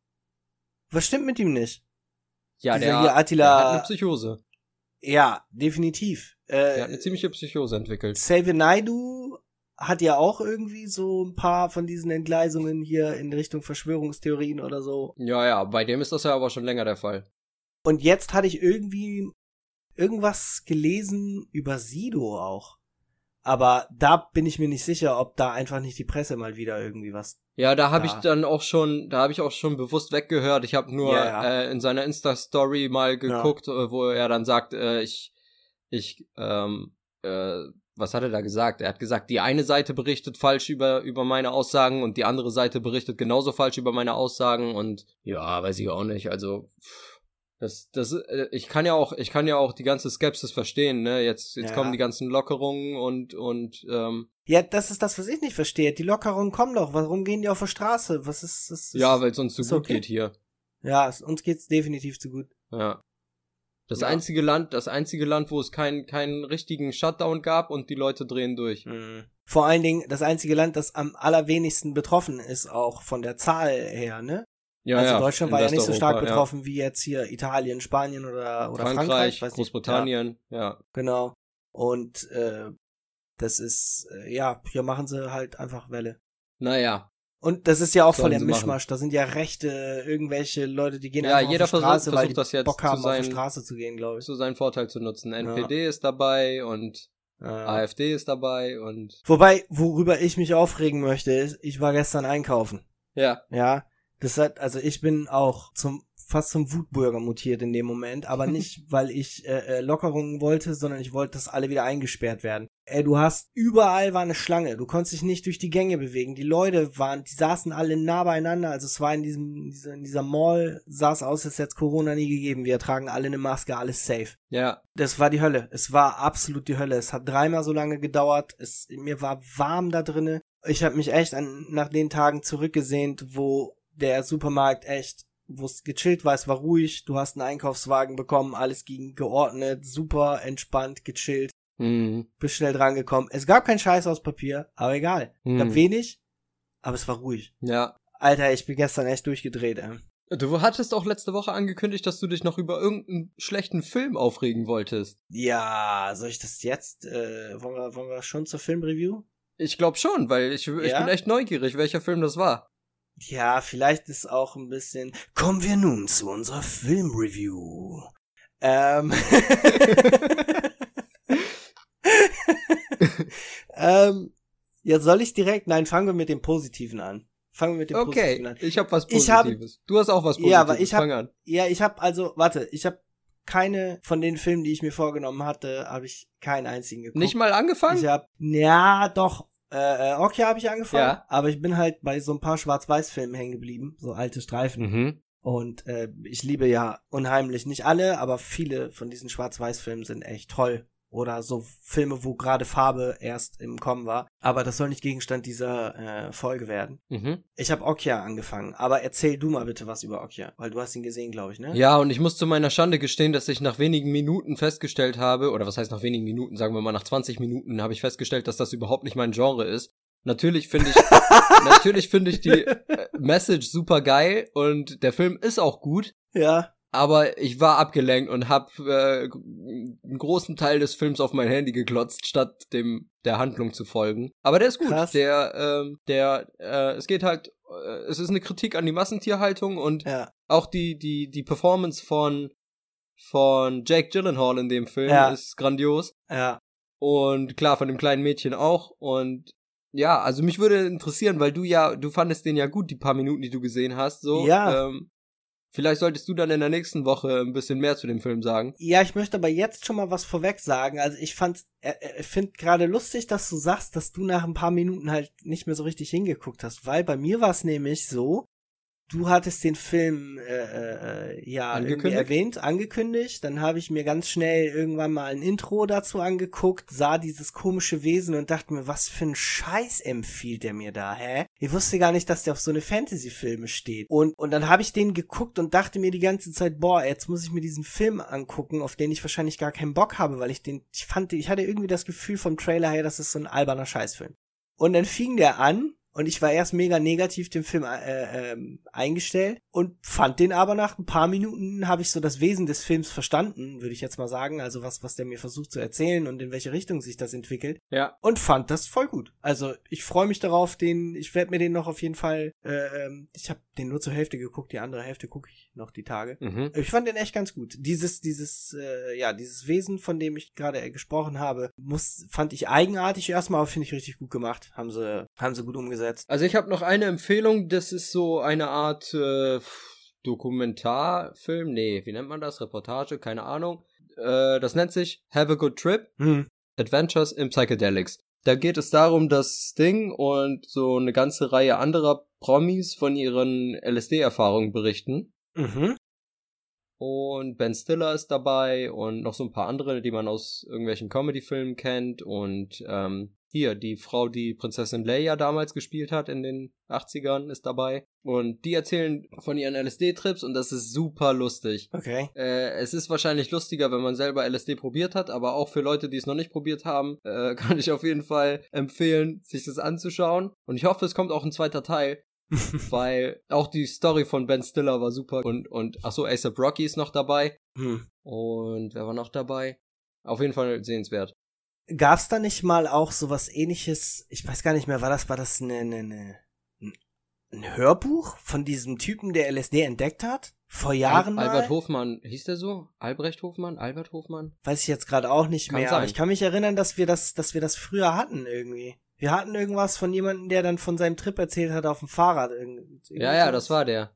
Was stimmt mit ihm nicht? Ja, Dieser der, hier Attila- der hat eine Psychose. Ja, definitiv. Der hat Äh, eine ziemliche Psychose entwickelt. Xavier Naidu hat ja auch irgendwie so ein paar von diesen Entgleisungen hier in Richtung Verschwörungstheorien oder so. Ja, ja, bei dem ist das ja aber schon länger der Fall. Und jetzt hatte ich irgendwie irgendwas gelesen über Sido auch. Aber da bin ich mir nicht sicher, ob da einfach nicht die Presse mal wieder irgendwie was. Ja, da habe ich dann auch schon, da habe ich auch schon bewusst weggehört. Ich habe nur Ja, ja. Äh, in seiner Insta-Story mal geguckt, äh, wo er dann sagt, äh, ich, ich, ähm, äh, was hat er da gesagt? Er hat gesagt, die eine Seite berichtet falsch über über meine Aussagen und die andere Seite berichtet genauso falsch über meine Aussagen und ja, weiß ich auch nicht. Also das, das, äh, ich kann ja auch, ich kann ja auch die ganze Skepsis verstehen. Ne, jetzt jetzt Ja. kommen die ganzen Lockerungen und und ähm, Ja, das ist das, was ich nicht verstehe. Die Lockerungen kommen doch. Warum gehen die auf der Straße? Was ist das? Ist, ja, weil es uns ist gut okay. geht hier. ja, es- uns geht's definitiv zu gut. Ja. Das Ja. einzige Land, das einzige Land, wo es keinen keinen richtigen Shutdown gab und die Leute drehen durch. Vor allen Dingen das einzige Land, das am allerwenigsten betroffen ist, auch von der Zahl her, ne? Ja, also ja. Deutschland in war ja nicht so stark betroffen wie jetzt hier Italien, Spanien oder, oder Ja. Frankreich. Frankreich, weiß nicht. Großbritannien, ja. Ja, genau. Und äh, das ist, äh, ja, hier machen sie halt einfach Welle. Naja. Und das ist ja auch voll der sie machen. Mischmasch. Da sind ja rechte, irgendwelche Leute, die gehen Ja, einfach jeder auf die versucht- Straße, weil versucht die das jetzt Bock haben, auf die Straße zu gehen, glaube ich. Zu seinen Vorteil zu nutzen. NPD ist dabei und Äh, AfD ist dabei und wobei, worüber ich mich aufregen möchte, ist, ich war gestern einkaufen. ja. Ja, das hat, also ich bin auch zum fast zum Wutbürger mutiert in dem Moment, aber *laughs* nicht, weil ich äh, äh, Lockerungen wollte, sondern ich wollte, dass alle wieder eingesperrt werden. Ey, du hast überall war eine Schlange, du konntest dich nicht durch die Gänge bewegen. Die Leute waren, die saßen alle nah beieinander, also es war in diesem in dieser, Mall sah es aus, als hätte es Corona nie gegeben. Wir tragen alle eine Maske, alles safe. Ja. Das war die Hölle. Es war absolut die Hölle. Es hat dreimal so lange gedauert. Es mir war warm da drinne. Ich habe mich echt an nach den Tagen zurückgesehnt, wo der Supermarkt echt wo es gechillt war, es war ruhig, du hast einen Einkaufswagen bekommen, alles ging geordnet, super entspannt, gechillt, Mhm. bist schnell drangekommen. Es gab kein Scheiß aus Papier, aber egal. Mhm. Gab wenig, aber es war ruhig. Ja. Alter, ich bin gestern echt durchgedreht, ey. Du hattest auch letzte Woche angekündigt, dass du dich noch über irgendeinen schlechten Film aufregen wolltest. Ja, soll ich das jetzt, äh, wollen wir, wollen wir schon zur Filmreview? Ich glaube schon, weil ich, ich Ja? bin echt neugierig, welcher Film das war. Ja, vielleicht ist auch ein bisschen. Kommen wir nun zu unserer Filmreview. Ähm. *laughs* *laughs* ähm. Jetzt soll ich direkt. Nein, fangen wir mit dem Positiven an. Fangen wir mit dem Okay, Positiven an. ich habe was Ich hab- Positives. du hast auch was Positives. Ja, aber ich hab- Fang an. Ja, ich habe also, warte, ich habe keine von den Filmen, die ich mir vorgenommen hatte, habe ich keinen einzigen geguckt. Nicht mal angefangen? Ich hab, ja, doch. Äh, äh, okay, habe ich angefangen. Ja. Aber ich bin halt bei so ein paar Schwarz-Weiß-Filmen hängen geblieben, so alte Streifen. Mhm. Und äh, ich liebe ja unheimlich, nicht alle, aber viele von diesen Schwarz-Weiß-Filmen sind echt toll. Oder so Filme, wo gerade Farbe erst im Kommen war. Aber das soll nicht Gegenstand dieser äh, Folge werden. Mhm. Ich habe Okja angefangen, aber erzähl du mal bitte was über Okja, weil du hast ihn gesehen, glaube ich, ne? Ja, und ich muss zu meiner Schande gestehen, dass ich nach wenigen Minuten festgestellt habe, oder was heißt nach wenigen Minuten, sagen wir mal nach 20 Minuten, habe ich festgestellt, dass das überhaupt nicht mein Genre ist. Natürlich finde ich, *laughs* natürlich finde ich die äh, Message super geil und der Film ist auch gut, Ja. Aber ich war abgelenkt und habe äh, einen großen Teil des Films auf mein Handy geklotzt, statt dem der Handlung zu folgen. Aber der ist gut. Krass. Der, ähm, der, äh, es geht halt, äh, es ist eine Kritik an die Massentierhaltung und Ja. auch die, die, die Performance von, von Jake Gyllenhaal in dem Film Ja. ist grandios. Ja. Und klar, von dem kleinen Mädchen auch. Und ja, also mich würde interessieren, weil du ja, du fandest den ja gut, die paar Minuten, die du gesehen hast. So, Ja. Ähm, vielleicht solltest du dann in der nächsten Woche ein bisschen mehr zu dem Film sagen. Ja, ich möchte aber jetzt schon mal was vorweg sagen. Also ich fand, äh, äh, finde gerade lustig, dass du sagst, dass du nach ein paar Minuten halt nicht mehr so richtig hingeguckt hast, weil bei mir war es nämlich so, du hattest den Film äh, äh, ja irgendwie Angekündigt? erwähnt, angekündigt, dann habe ich mir ganz schnell irgendwann mal ein Intro dazu angeguckt, sah dieses komische Wesen und dachte mir, was für ein Scheiß empfiehlt der mir da, hä? Ich wusste gar nicht, dass der auf so eine Fantasy-Filme steht. Und, und dann habe ich den geguckt und dachte mir die ganze Zeit, boah, jetzt muss ich mir diesen Film angucken, auf den ich wahrscheinlich gar keinen Bock habe, weil ich den, ich fand, ich hatte irgendwie das Gefühl vom Trailer her, das ist so ein alberner Scheißfilm. Und dann fing der an und ich war erst mega negativ dem Film äh, ähm, eingestellt und fand den aber nach ein paar Minuten habe ich so das Wesen des Films verstanden, würde ich jetzt mal sagen, also was was der mir versucht zu erzählen und in welche Richtung sich das entwickelt Ja. und fand das voll gut. Also ich freue mich darauf, den ich werde mir den noch auf jeden Fall äh, ähm, ich habe den nur zur Hälfte geguckt, die andere Hälfte gucke ich noch die Tage. Mhm. Ich fand den echt ganz gut. Dieses, dieses, äh, ja, dieses Wesen, von dem ich gerade äh, gesprochen habe, muss, fand ich eigenartig erstmal, aber finde ich richtig gut gemacht. Haben sie, haben sie gut umgesetzt. Also ich habe noch eine Empfehlung, das ist so eine Art äh, Dokumentarfilm, nee, wie nennt man das? Reportage, keine Ahnung. Äh, das nennt sich Have a Good Trip. Hm. Adventures in Psychedelics. Da geht es darum, dass Sting und so eine ganze Reihe anderer Promis von ihren LSD-Erfahrungen berichten. Mhm. Und Ben Stiller ist dabei und noch so ein paar andere, die man aus irgendwelchen Comedy-Filmen kennt. Und ähm, hier, die Frau, die Prinzessin Leia damals gespielt hat in den 80ern, ist dabei. Und die erzählen von ihren LSD-Trips und das ist super lustig. Okay. Äh, es ist wahrscheinlich lustiger, wenn man selber LSD probiert hat, aber auch für Leute, die es noch nicht probiert haben, äh, *laughs* kann ich auf jeden Fall empfehlen, sich das anzuschauen. Und ich hoffe, es kommt auch ein zweiter Teil, *laughs* weil auch die Story von Ben Stiller war super und und ach so, ASAP Rocky ist noch dabei Hm. und wer war noch dabei? Auf jeden Fall sehenswert. Gab's da nicht mal auch sowas ähnliches? Ich weiß gar nicht mehr, war das, war das eine, eine, eine, ein Hörbuch von diesem Typen, der LSD entdeckt hat? Vor Jahren Al mal. Albert Hofmann, hieß der so? Albrecht Hofmann? Albert Hofmann? Weiß ich jetzt gerade auch nicht Kann mehr, sein. aber ich kann mich erinnern, dass wir das, dass wir das früher hatten irgendwie. Wir hatten irgendwas von jemandem, der dann von seinem Trip erzählt hat auf dem Fahrrad. Irgend- Ja, ja, das war der.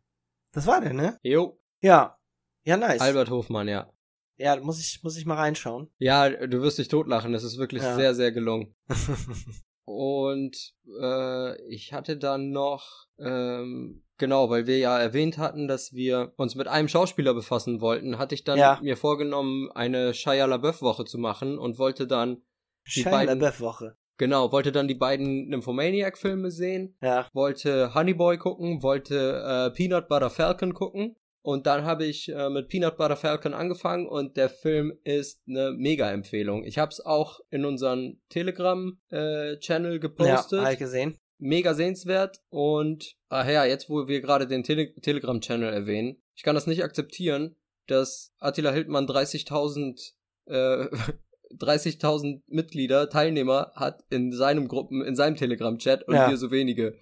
Das war der, ne? Jo, Ja. Ja, nice. Albert Hofmann, ja. Ja, muss ich, muss ich mal reinschauen. Ja, du wirst dich totlachen, das ist wirklich Ja. sehr, sehr gelungen. *laughs* Und äh, ich hatte dann noch, ähm, genau, weil wir ja erwähnt hatten, dass wir uns mit einem Schauspieler befassen wollten, hatte ich dann Ja. mir vorgenommen, eine Shia LaBeouf-Woche zu machen und wollte dann, Die Shia LaBeouf-Woche. genau, wollte dann die beiden Nymphomaniac-Filme sehen, Ja. wollte Honey Boy gucken, wollte äh, Peanut Butter Falcon gucken. Und dann habe ich äh, mit Peanut Butter Falcon angefangen und der Film ist eine Mega-Empfehlung. Ich habe es auch in unseren Telegram-Channel Ja, gepostet. halt gesehen. Mega sehenswert. Und ach ja, jetzt wo wir gerade den Tele Telegram-Channel erwähnen, ich kann das nicht akzeptieren, dass Attila Hildmann 30.000 äh, *laughs* 30.000 Mitglieder, Teilnehmer hat in seinem Gruppen, in seinem Telegram-Chat und Ja. wir so wenige.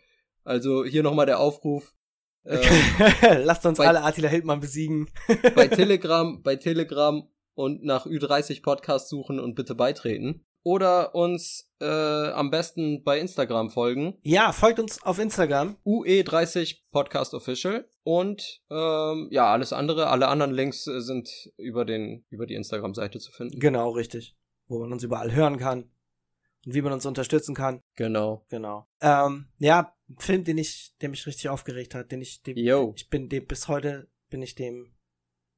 Also hier nochmal der Aufruf. Äh, *laughs* Lasst uns bei- alle Attila Hildmann besiegen. *laughs* bei Telegram, bei Telegram und nach Ü30 Podcast suchen und bitte beitreten. Oder uns äh, am besten bei Instagram folgen. Ja, folgt uns auf Instagram. UE30 Podcast Official. Und ähm, ja, alles andere, alle anderen Links äh, sind über den, über die Instagram-Seite zu finden. Genau, richtig. Wo man uns überall hören kann. Und wie man uns unterstützen kann. Genau. Genau. Ähm, ja, ein Film, den ich, der mich richtig aufgeregt hat, den ich, dem, Yo. ich bin dem bis heute, bin ich dem,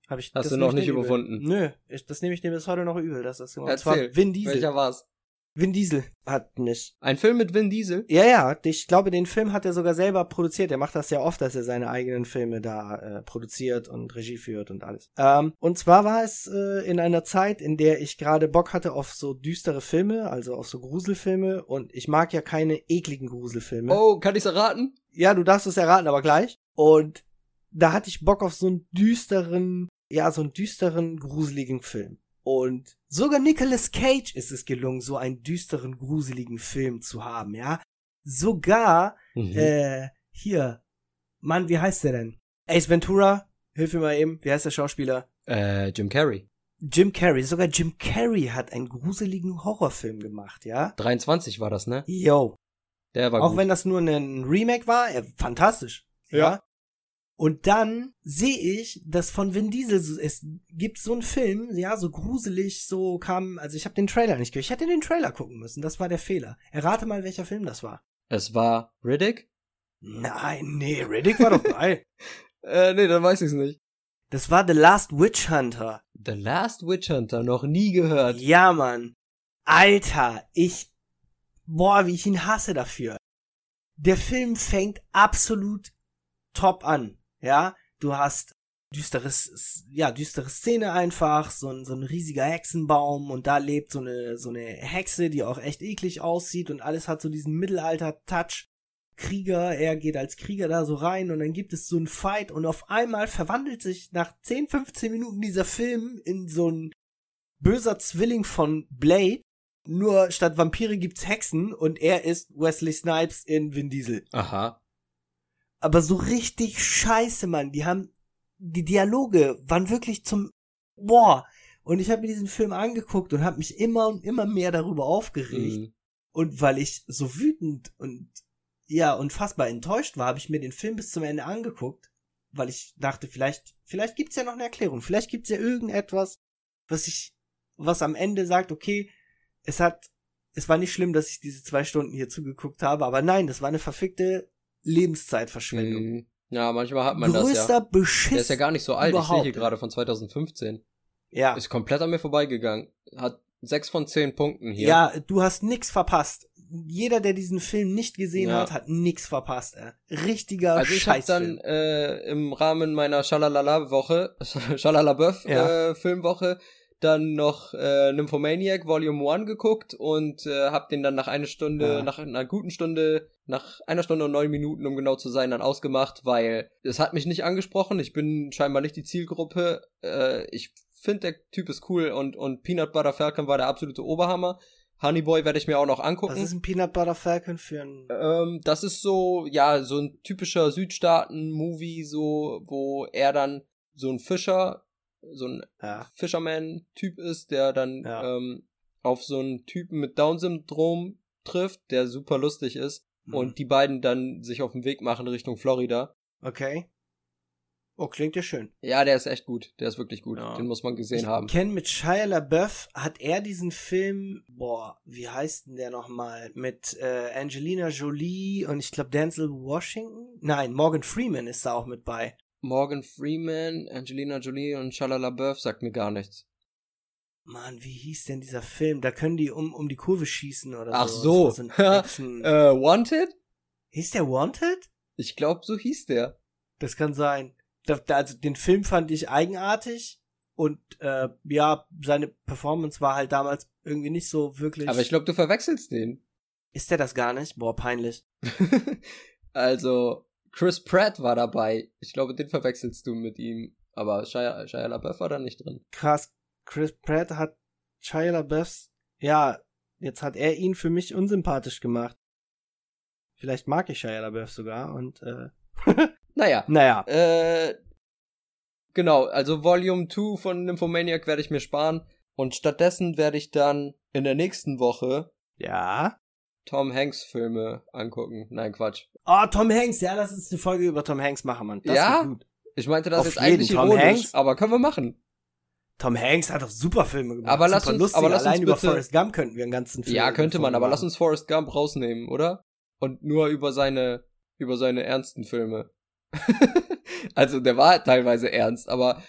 habe ich. Hast das du noch ich nicht dem übel. überwunden? Nö, ich, das nehme ich dem bis heute noch übel. Das ist immer, und Erzähl. zwar Vin Diesel. Welcher war's? Vin Diesel hat mich. Ein Film mit Vin Diesel? Ja, ja, ich glaube, den Film hat er sogar selber produziert. Er macht das ja oft, dass er seine eigenen Filme da äh, produziert und Regie führt und alles. Ähm, und zwar war es äh, in einer Zeit, in der ich gerade Bock hatte auf so düstere Filme, also auf so Gruselfilme. Und ich mag ja keine ekligen Gruselfilme. Oh, kann ich's erraten? Ja, du darfst es erraten, aber gleich. Und da hatte ich Bock auf so einen düsteren, ja, so einen düsteren, gruseligen Film. Und sogar Nicolas Cage ist es gelungen, so einen düsteren, gruseligen Film zu haben, ja. Sogar, Mhm. äh, hier, Mann, wie heißt der denn? Ace Ventura, hilf mir mal eben, wie heißt der Schauspieler? Äh, Jim Carrey. Jim Carrey, sogar Jim Carrey hat einen gruseligen Horrorfilm gemacht, ja. 23 war das, ne? Yo, Der war Auch gut. wenn das nur ein Remake war, äh, fantastisch. Ja. Ja. Und dann sehe ich, dass von Vin Diesel, so- es gibt so einen Film, ja, so gruselig, so kam, also ich habe den Trailer nicht gehört. Ich hätte den Trailer gucken müssen, das war der Fehler. Errate mal, welcher Film das war. es war Riddick? Nein, nee, Riddick war doch geil. *laughs* Äh, nee, dann weiß ich's nicht. Das war The Last Witch Hunter. The Last Witch Hunter, noch nie gehört. Ja, Mann. Alter, ich, boah, wie ich ihn hasse dafür. Der Film fängt absolut top an, ja. Du hast düsteres, ja, düstere Szene einfach, so ein, so ein riesiger Hexenbaum und da lebt so eine, so eine Hexe, die auch echt eklig aussieht und alles hat so diesen Mittelalter-Touch. Krieger, er geht als Krieger da so rein und dann gibt es so einen Fight und auf einmal verwandelt sich nach 10, 15 Minuten dieser Film in so ein böser Zwilling von Blade. Nur statt Vampire gibt's Hexen und er ist Wesley Snipes in Vin Diesel. Aha. Aber so richtig scheiße, Mann. Die haben, die Dialoge waren wirklich zum, boah. Und ich habe mir diesen Film angeguckt und habe mich immer und immer mehr darüber aufgeregt. Mhm. Und weil ich so wütend und ja, unfassbar enttäuscht war, habe ich mir den Film bis zum Ende angeguckt, weil ich dachte, vielleicht, vielleicht gibt's ja noch eine Erklärung, vielleicht gibt's ja irgendetwas, was ich, was am Ende sagt, okay, es hat, es war nicht schlimm, dass ich diese zwei Stunden hier zugeguckt habe, aber nein, das war eine verfickte Lebenszeitverschwendung. Mhm. Ja, manchmal hat man das Größter ja. Beschiss. Der ist ja gar nicht so alt. Ich sehe überhaupt. hier gerade von 2015. ja. Ist komplett an mir vorbeigegangen. Hat sechs von zehn Punkten hier. Ja, du hast nix verpasst. Jeder, der diesen Film nicht gesehen Ja. hat, hat nix verpasst. Ey. Richtiger Also ich habe Scheißfilm. dann äh, im Rahmen meiner Schalalala-Woche, *laughs* Schalalaböff Ja. äh, dann noch äh, Nymphomaniac Volume 1 geguckt und äh, hab den dann nach einer Stunde, Ja. nach einer guten Stunde, nach einer Stunde und neun Minuten, um genau zu sein, dann ausgemacht, weil es hat mich nicht angesprochen. Ich bin scheinbar nicht die Zielgruppe. Äh, ich finde, der Typ ist cool und, und Peanut Butter Falcon war der absolute Oberhammer. Honey Boy werde ich mir auch noch angucken. Was ist ein Peanut Butter Falcon für ein... Ähm, das ist so, ja, so ein typischer Südstaaten-Movie, so, wo er dann so ein Fischer, so ein Ja. Fisherman-Typ ist, der dann Ja. ähm, auf so einen Typen mit Down-Syndrom trifft, der super lustig ist. Mhm. Und die beiden dann sich auf den Weg machen Richtung Florida. Okay. Oh, klingt ja schön. Ja, der ist echt gut. Der ist wirklich gut. Ja. Den muss man gesehen ich haben. kenne mit Shia LaBeouf, hat er diesen Film, boah, wie heißt denn der nochmal? Mit äh, Angelina Jolie und ich glaube Denzel Washington? Nein, Morgan Freeman ist da auch mit bei. Morgan Freeman, Angelina Jolie und Shalala LaBeouf sagt mir gar nichts. Mann, wie hieß denn dieser Film? Da können die um, um die Kurve schießen oder Ach so. so. *laughs* Äh, Wanted? hieß der Wanted? Ich glaube, so hieß der. Das kann sein. Da, da, also den Film fand ich eigenartig und äh, ja, seine Performance war halt damals irgendwie nicht so wirklich. Aber ich glaube, du verwechselst den. ist der das gar nicht? Boah, peinlich. *laughs* also, Chris Pratt war dabei. Ich glaube, den verwechselst du mit ihm. Aber Shia, Shia LaBeouf war da nicht drin. Krass. Chris Pratt hat Shia LaBeouf, ja, jetzt hat er ihn für mich unsympathisch gemacht. Vielleicht mag ich Shia LaBeouf sogar und äh, *laughs* Naja, naja. Äh, genau, also Volume 2 von Nymphomaniac werde ich mir sparen. Und stattdessen werde ich dann in der nächsten Woche Ja. Tom Hanks Filme angucken. Nein, Quatsch. Oh, Tom Hanks, ja, lass uns eine Folge über Tom Hanks machen, Mann. Das Ja? gut. Ich meinte das Auf jetzt eigentlich Tom ironisch, Hanks? aber können wir machen. Tom Hanks hat doch super Filme gemacht. Aber lass super uns- lustig. aber lass uns Allein über bitte- Forrest Gump könnten wir einen ganzen Film. ja, könnte man, aber lass uns Forrest Gump rausnehmen, oder? Und nur über seine, über seine ernsten Filme. *laughs* also, der war teilweise ernst, aber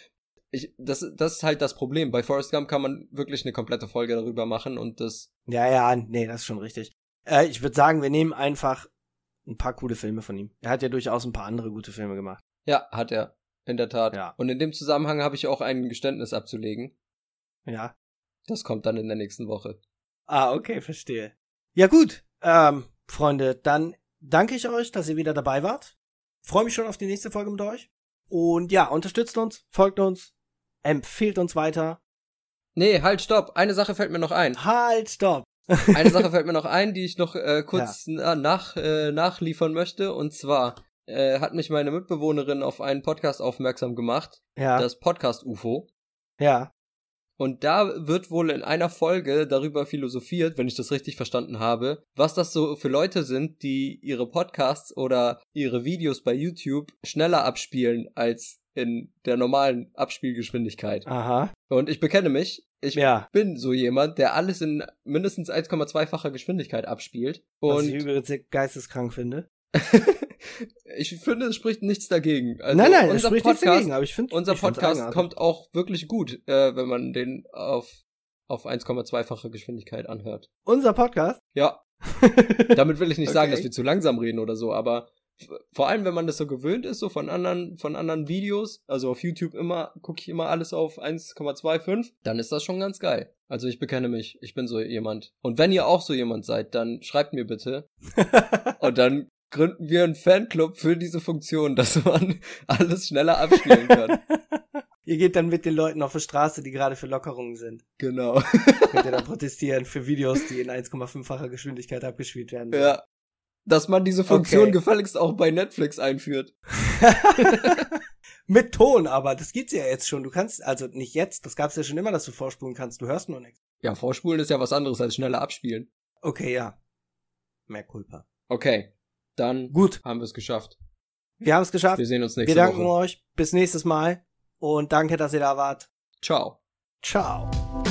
ich, das, das ist halt das Problem. Bei Forrest Gump kann man wirklich eine komplette Folge darüber machen und das Ja, ja, nee, das ist schon richtig. Äh, ich würde sagen, wir nehmen einfach ein paar coole Filme von ihm. Er hat ja durchaus ein paar andere gute Filme gemacht. Ja, hat er. In der Tat. Ja. Und in dem Zusammenhang habe ich auch ein Geständnis abzulegen. Ja. Das kommt dann in der nächsten Woche. Ah, okay, verstehe. Ja, gut. Ähm, Freunde, dann danke ich euch, dass ihr wieder dabei wart. Freue mich schon auf die nächste Folge mit euch. Und ja, unterstützt uns, folgt uns, empfehlt uns weiter. Nee, halt, stopp. Eine Sache fällt mir noch ein. Halt, stopp. Eine *laughs* Sache fällt mir noch ein, die ich noch äh, kurz na, nach, äh, nachliefern möchte. Und zwar äh, hat mich meine Mitbewohnerin auf einen Podcast aufmerksam gemacht. Ja, Das Podcast UFO. ja. Und da wird wohl in einer Folge darüber philosophiert, wenn ich das richtig verstanden habe, was das so für Leute sind, die ihre Podcasts oder ihre Videos bei YouTube schneller abspielen als in der normalen Abspielgeschwindigkeit. Aha. Und ich bekenne mich, ich Ja. bin so jemand, der alles in mindestens 1,2-facher Geschwindigkeit abspielt. Was ich Und übrigens geisteskrank finde. *laughs* ich finde, es spricht nichts dagegen. Also nein, nein, es unser spricht nichts Podcast, dagegen, aber ich finde unser ich Podcast kommt auch wirklich gut, äh, wenn man den auf, auf 1,2-fache Geschwindigkeit anhört. Unser Podcast? Ja, *laughs* damit will ich nicht sagen, Okay. dass wir zu langsam reden oder so, aber vor allem, wenn man das so gewöhnt ist, so von anderen, von anderen Videos, also auf YouTube immer, gucke ich immer alles auf 1,25, dann ist das schon ganz geil. Also ich bekenne mich, ich bin so jemand. Und wenn ihr auch so jemand seid, dann schreibt mir bitte *laughs* und dann gründen wir einen Fanclub für diese Funktion, dass man *laughs* alles schneller abspielen kann. *laughs* Ihr geht dann mit den Leuten auf die Straße, die gerade für Lockerungen sind. genau. Könnt ihr dann protestieren für Videos, die in 1,5-facher Geschwindigkeit abgespielt werden. Ja. Dass man diese Funktion Okay. gefälligst auch bei Netflix einführt. *laughs* Mit Ton, aber das gibt's ja jetzt schon. Du kannst, also nicht jetzt, das gab's ja schon immer, dass du vorspulen kannst. Du hörst nur nichts. Ja, vorspulen ist ja was anderes als schneller abspielen. Okay, ja. Mehr Culpa. Okay, dann Gut, haben wir es geschafft. wir haben es geschafft. Wir sehen uns Wir nächste danken Woche. euch. Bis nächstes Mal. Und danke, dass ihr da wart. Ciao. Ciao.